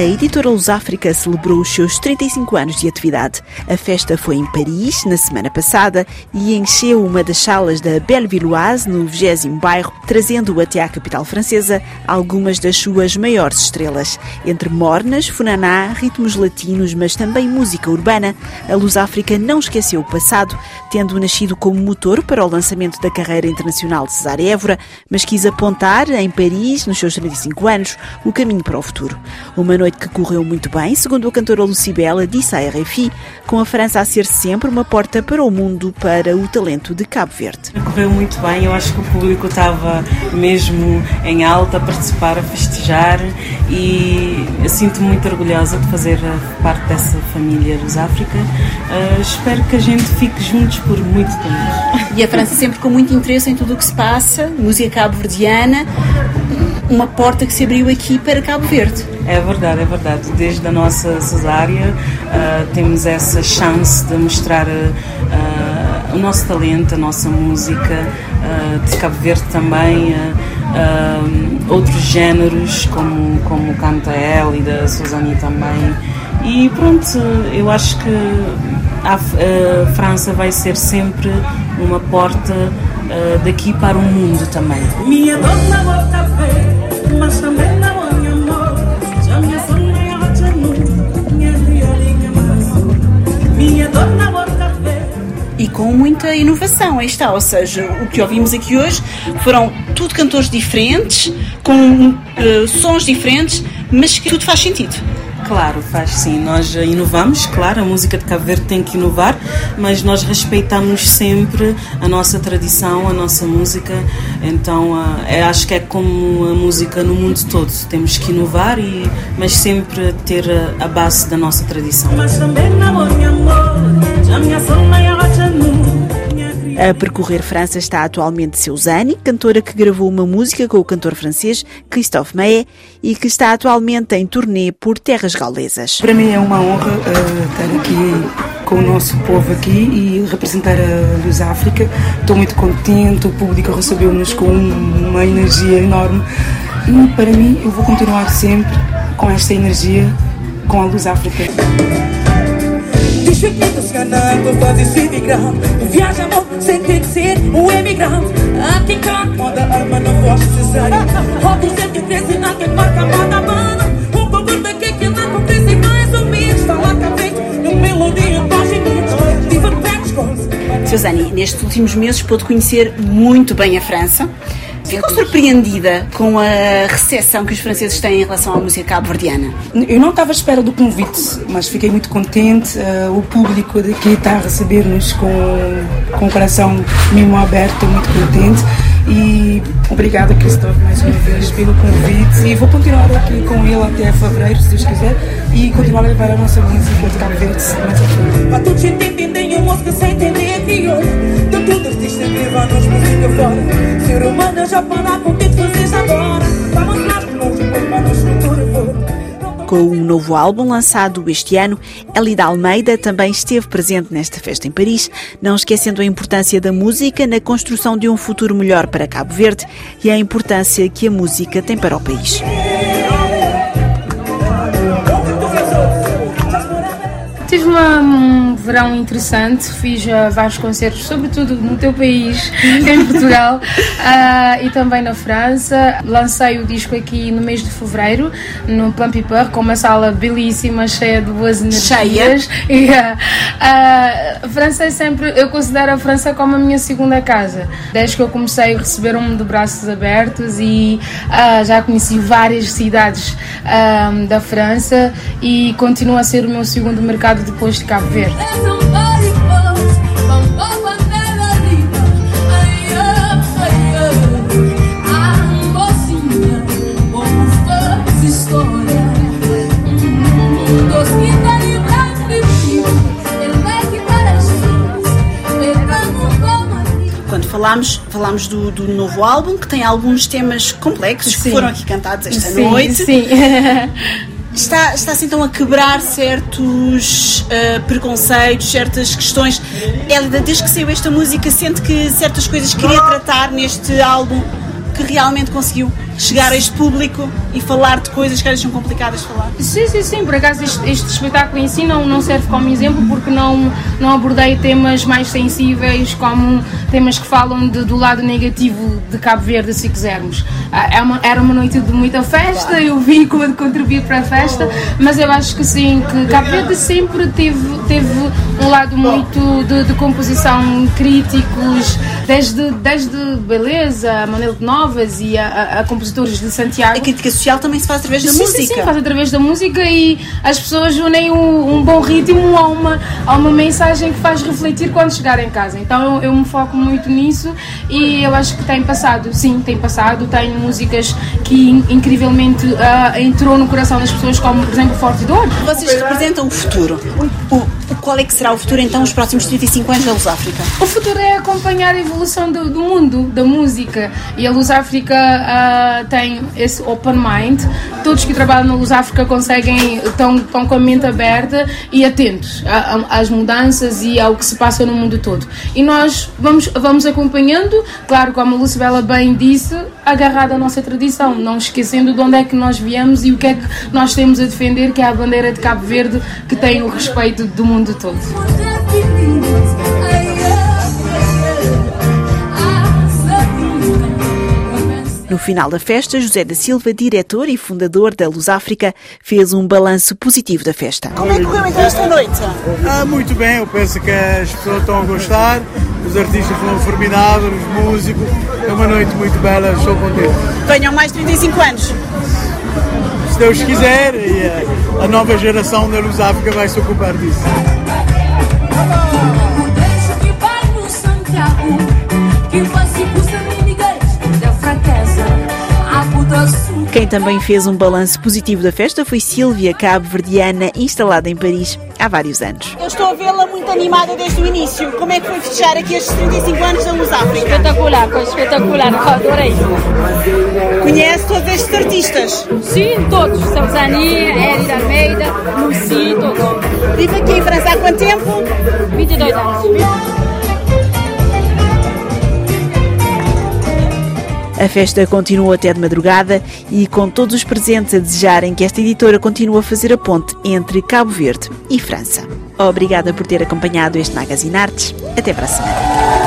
a editora Lusáfrica celebrou os seus 35 anos de atividade. A festa foi em Paris, na semana passada, e encheu uma das salas da Bellevilloise, no 20 bairro, trazendo até à capital francesa algumas das suas maiores estrelas. Entre mornas, funaná, ritmos latinos, mas também música urbana, a Lusáfrica não esqueceu o passado, tendo nascido como motor para o lançamento da carreira internacional de Cesar Évora, mas quis apontar, em Paris, nos seus 35 anos, o caminho para o futuro. Uma noite que correu muito bem, segundo a cantora Lucibela, disse à RFI, com a França a ser sempre uma porta para o mundo, para o talento de Cabo Verde. Correu muito bem, eu acho que o público estava mesmo em alta a participar, a festejar e eu sinto-me muito orgulhosa de fazer parte dessa família dos África. Uh, espero que a gente fique juntos por muito tempo. E a França sempre com muito interesse em tudo o que se passa, música cabo-verdiana, uma porta que se abriu aqui para Cabo Verde. É verdade, é verdade. Desde a nossa cesárea uh, temos essa chance de mostrar uh, o nosso talento, a nossa música, uh, de Cabo Verde também, outros géneros como, como canta ela e da Suzane também. E pronto, eu acho que a, a França vai ser sempre uma porta daqui para o mundo também. Minha dona mas também e com muita inovação, aí está, ou seja, o que ouvimos aqui hoje foram tudo cantores diferentes, com uh, sons diferentes, mas que tudo faz sentido. Claro, faz sim. Nós inovamos, claro, a música de Cabo Verde tem que inovar, mas nós respeitamos sempre a nossa tradição, a nossa música. Então, é, acho que é como a música no mundo todo. Temos que inovar, e, mas sempre ter a, a base da nossa tradição. Mas também, amor, amor, já minha a percorrer França está atualmente Seusani, cantora que gravou uma música com o cantor francês Christophe Maé e que está atualmente em turnê por terras gaulesas. Para mim é uma honra uh, estar aqui com o nosso povo aqui e representar a Luz África. Estou muito contente, o público recebeu-nos com uma energia enorme e para mim eu vou continuar sempre com esta energia com a Luz África. Se ganhando, fazes imigrante. Viaja amor sem ter que ser um emigrante. Aqui cá, moda arma não gosto cesárea. Outro sempre cresce na que marca moda mana. Um pouco daqui que não acontece mais ou menos. Está lá cá feito, no melodia, página. Suzane, nestes últimos meses pôde conhecer muito bem a França. Ficou surpreendida com a recepção que os franceses têm em relação à música cabo-verdiana? Eu não estava à espera do convite, mas fiquei muito contente. Uh, o público daqui está a receber-nos com, com o coração mesmo aberto, muito contente. E obrigada, Cristóvão, mais uma vez pelo convite. E vou continuar aqui com ele até fevereiro, se Deus quiser, e continuar a levar a nossa música de Cabo Verde mais à frente fora. Ser humano já pode com o que fazes agora. Vamos futuro for com um novo álbum lançado este ano, Elida Almeida também esteve presente nesta festa em Paris, não esquecendo a importância da música na construção de um futuro melhor para Cabo Verde e a importância que a música tem para o país. Tive uma, um verão interessante, fiz uh, vários concertos, sobretudo no teu país, em Portugal, uh, e também na França. Lancei o disco aqui no mês de fevereiro, no Plan Piper, com uma sala belíssima, cheia de boas energias. Cheia? Uh, a França é sempre, eu considero a França como a minha segunda casa. Desde que eu comecei, receberam-me de braços abertos e já conheci várias cidades da França e continua a ser o meu segundo mercado depois de Cabo Verde. Quando falámos, falámos do, do, novo álbum, que tem alguns temas complexos sim. que foram aqui cantados esta sim, noite. Sim. Está, está assim então a quebrar certos uh, preconceitos, certas questões. Ela, desde que saiu esta música, sente que certas coisas queria tratar neste álbum que realmente conseguiu chegar a este público e falar de coisas que às são complicadas de falar. Sim, sim, sim. Por acaso este, este espetáculo em si não, não serve como exemplo porque não, não abordei temas mais sensíveis como temas que falam de, do lado negativo de Cabo Verde, se quisermos. É uma, era uma noite de muita festa, eu vim como contribuir para a festa, mas eu acho que sim, que Cabo Verde sempre teve, teve um lado muito de, de composição críticos, desde, desde Beleza, Manuel de Novas e a, a, a compositores de Santiago. A crítica social também se faz através da sim, música. Sim, sim, faz através da música e as pessoas unem um, um, bom ritmo a uma, a uma mensagem que faz refletir quando chegar em casa. Então eu, eu me foco muito nisso e eu acho que tem passado, sim, tem passado. Tem músicas que incrivelmente uh, entrou no coração das pessoas, como por exemplo Forte Dor. Vocês representam o futuro. O, qual é que será o futuro então, os próximos 35 anos da Luz África? O futuro é acompanhar a evolução do, do mundo, da música. E a Luz África uh, tem esse open mind. Todos que trabalham na Luz África conseguem, estão, estão com a mente aberta e atentos às mudanças e ao que se passa no mundo todo. E nós vamos, vamos acompanhando, claro, como a Lucibela bem disse, agarrada à nossa tradição, não esquecendo de onde é que nós viemos e o que é que nós temos a defender, que é a bandeira de Cabo Verde, que tem o respeito do mundo No final da festa, José da Silva, diretor e fundador da Luz África, fez um balanço positivo da festa. Como é que correu então esta noite? Ah, muito bem, eu penso que as pessoas estão a gostar, os artistas foram formidáveis, os músicos, é uma noite muito bela, estou contente. Venham mais 35 anos. Deus quiser, e a, a nova geração da Luz África vai se ocupar disso. Quem também fez um balanço positivo da festa foi Silvia, cabo-verdiana, instalada em Paris há vários anos. Eu estou a vê-la muito animada desde o início. Como é que foi fechar aqui estes 35 anos da Luz África? Espetacular, foi espetacular, adorei. Conhece todos estes artistas? Sim, todos. Salzani, Eri Almeida, Lucy, A festa continua até de madrugada e com todos os presentes a desejarem que esta editora continue a fazer a ponte entre Cabo Verde e França. Obrigada por ter acompanhado este Magazine Artes. Até para a semana.